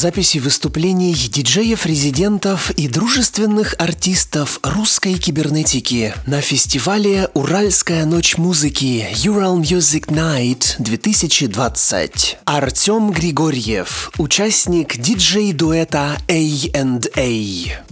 Записи выступлений диджеев-резидентов и дружественных артистов русской кибернетики на фестивале «Уральская ночь музыки» Ural Music Night 2020. Артем Григорьев, участник диджей-дуэта A&A.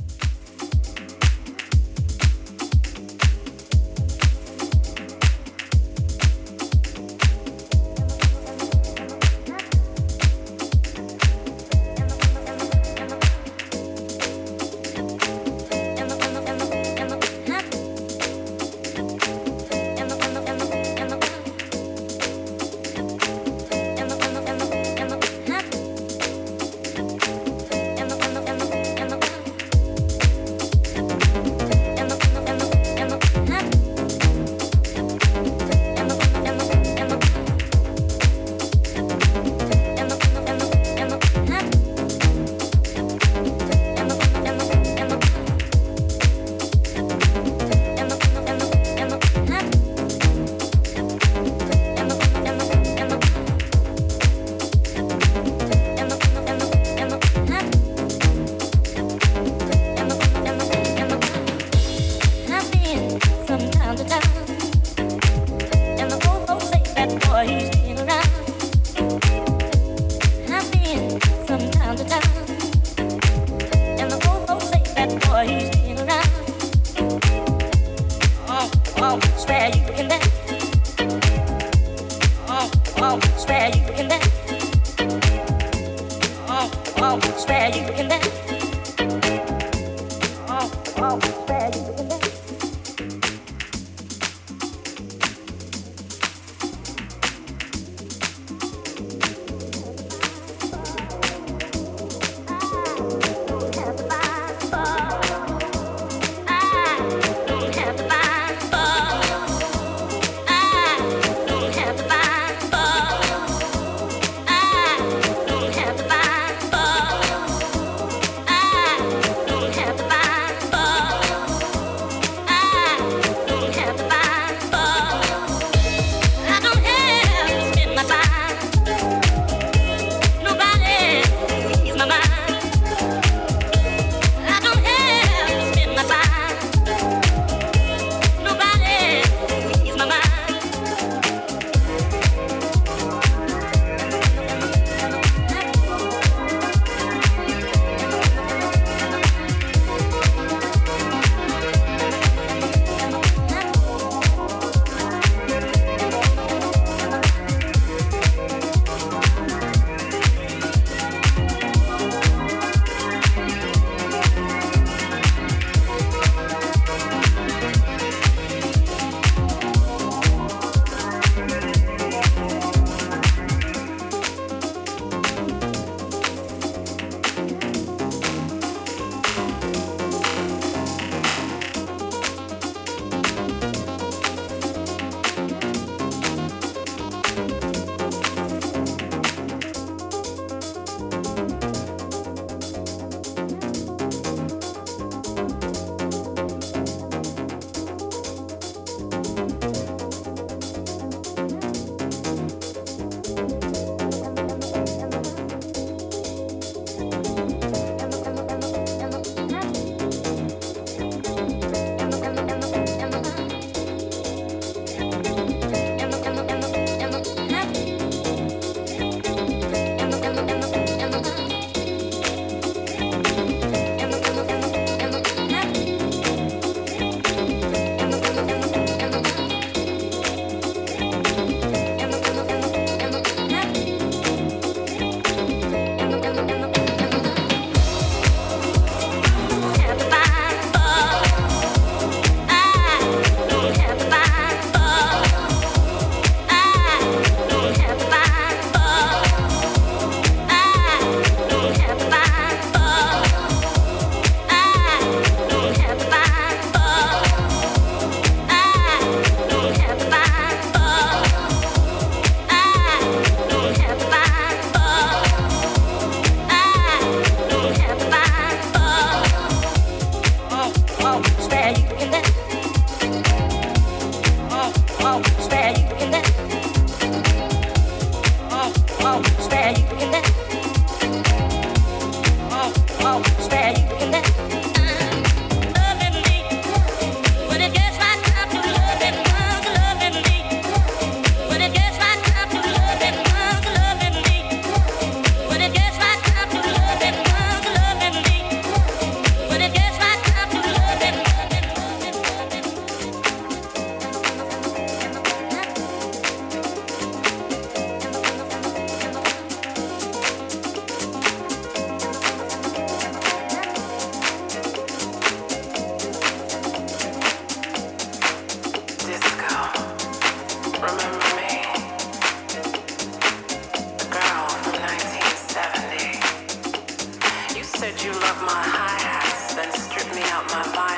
you love my hi-hats, then strip me out my violin.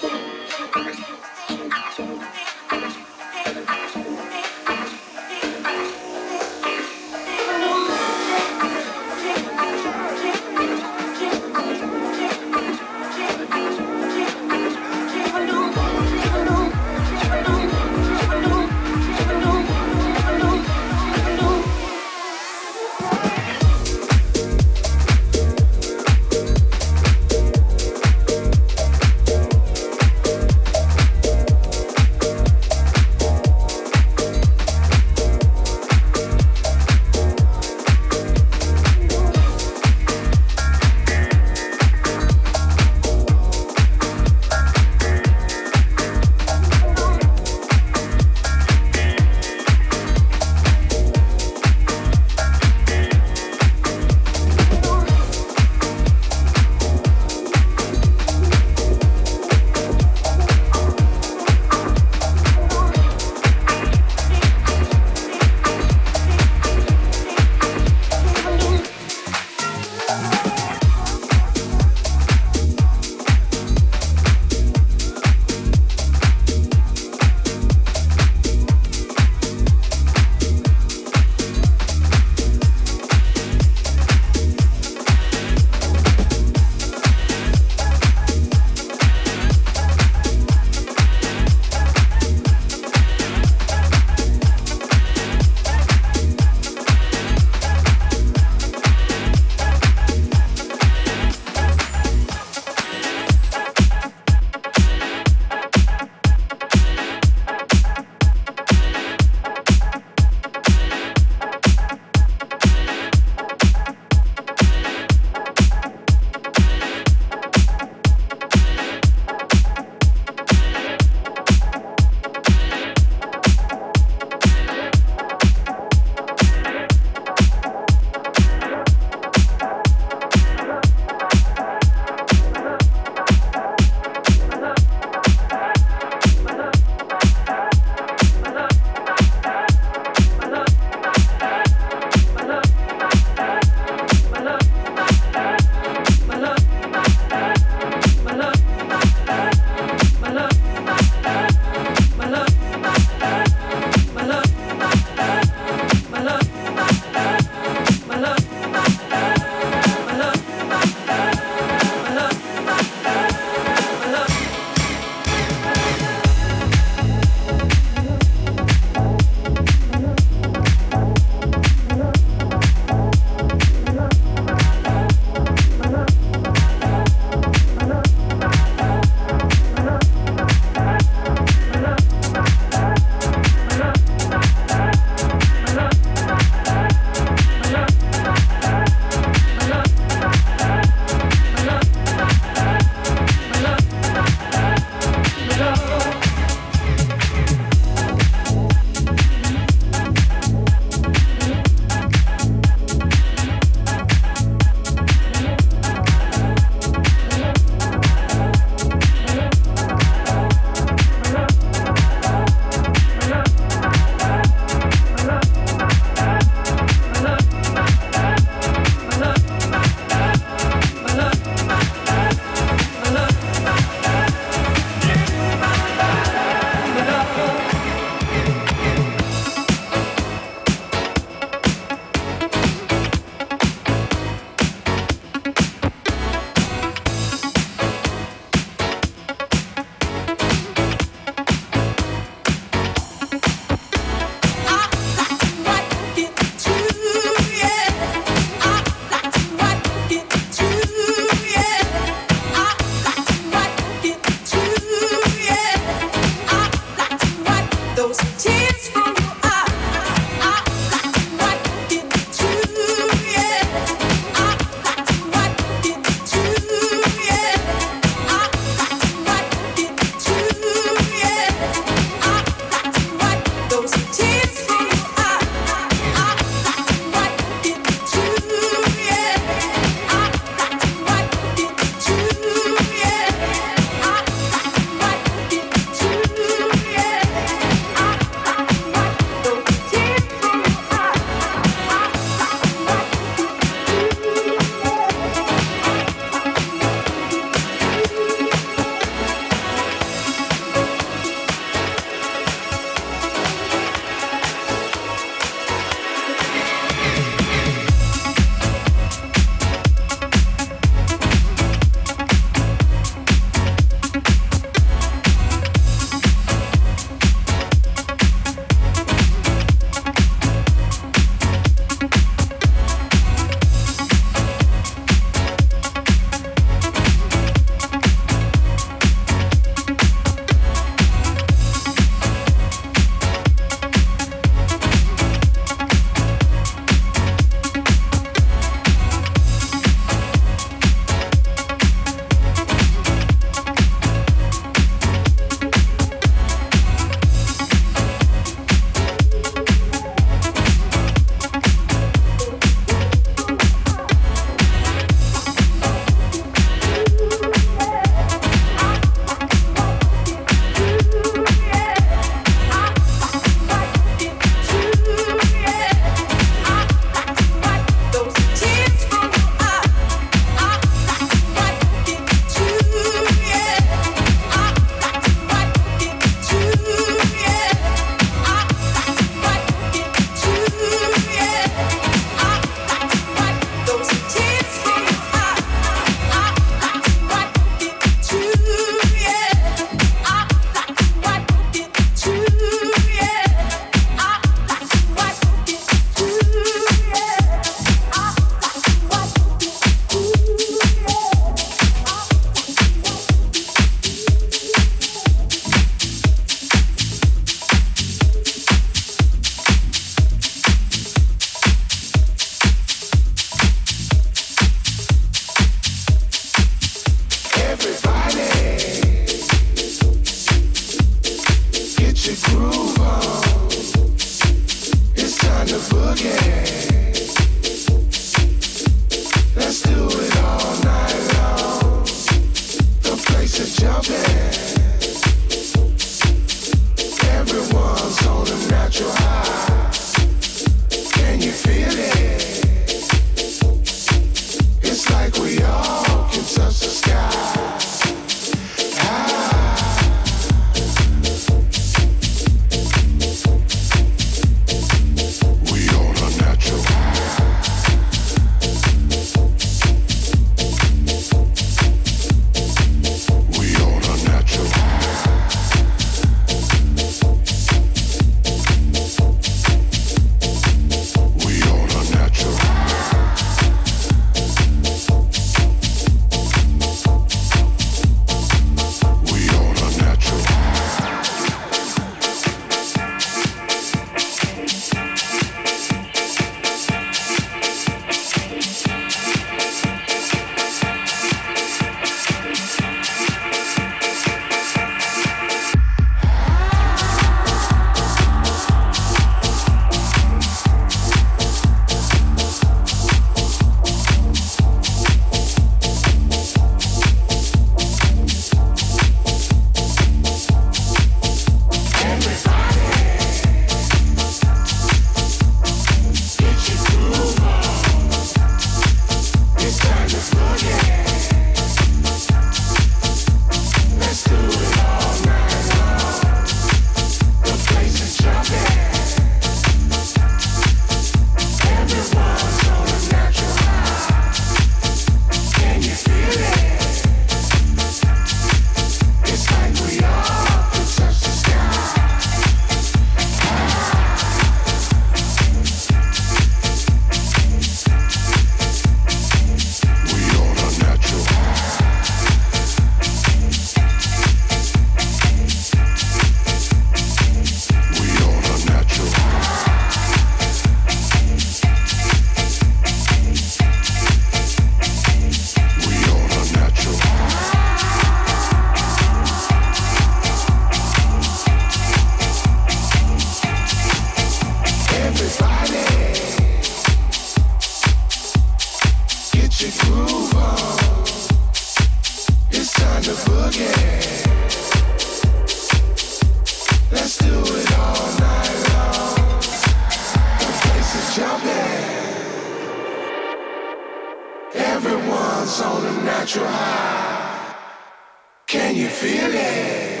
Can you feel it?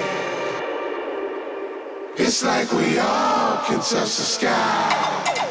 It's like we all can touch the sky.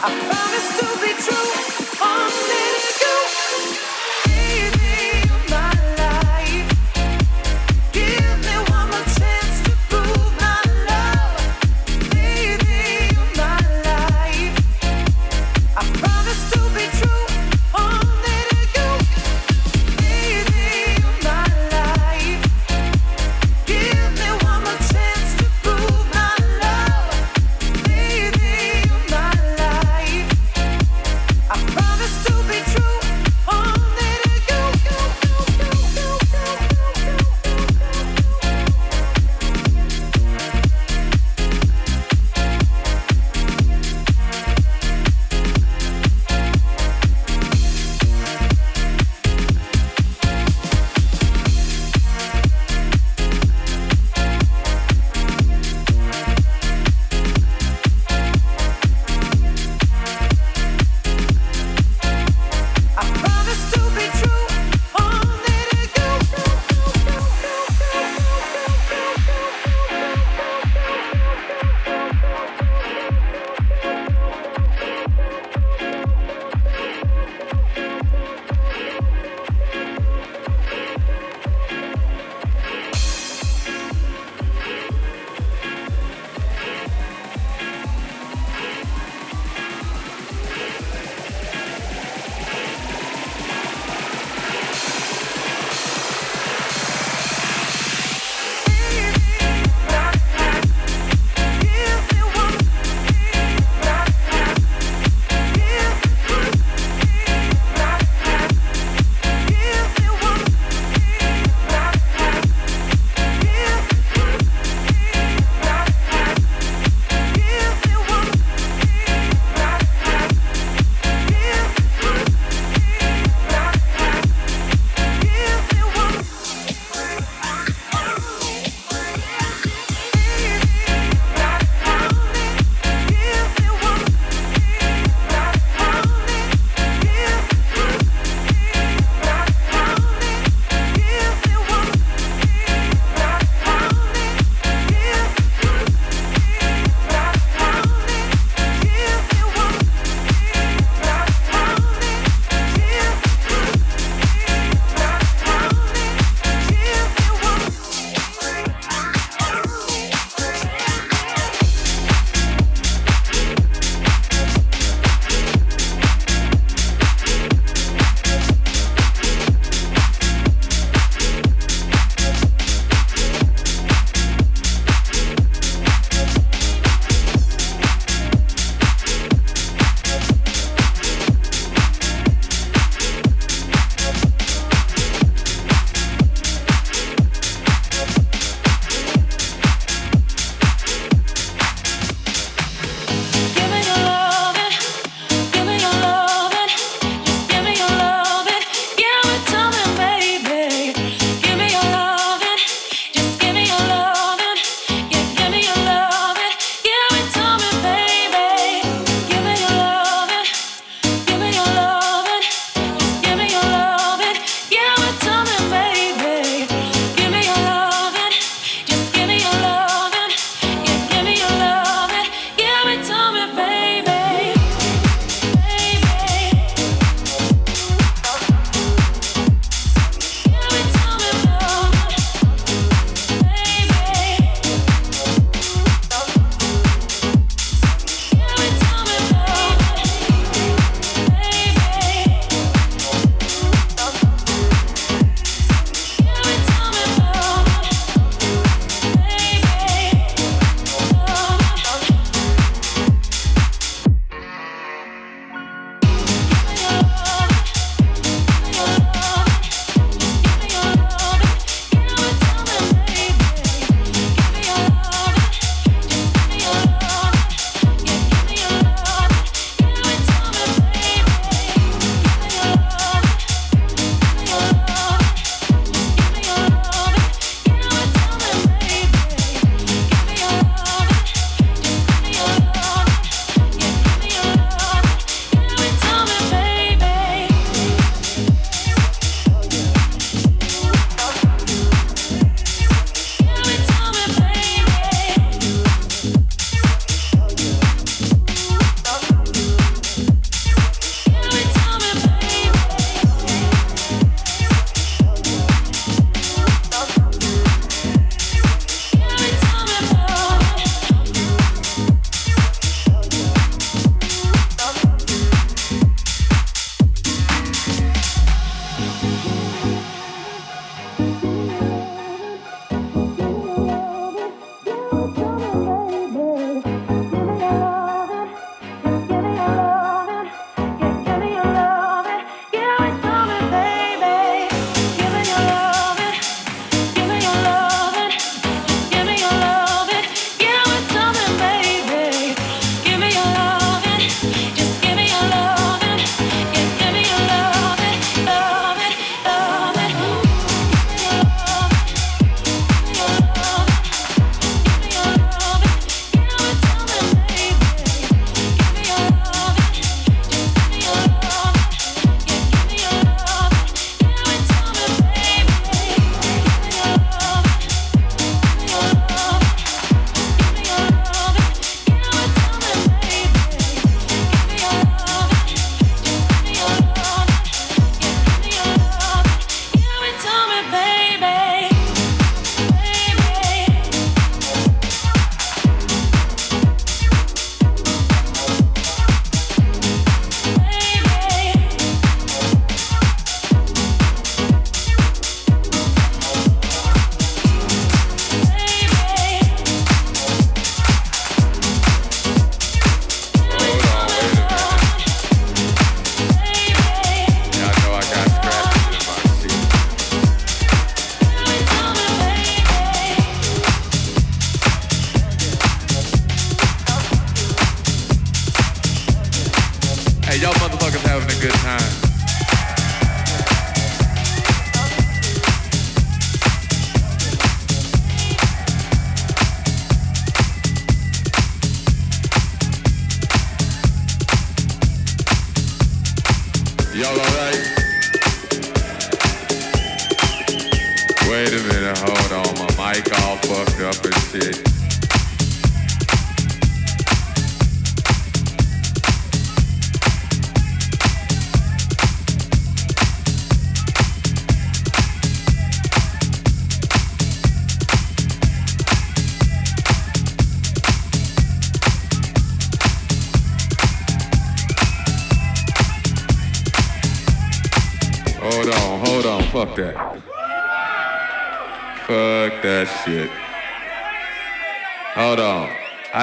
I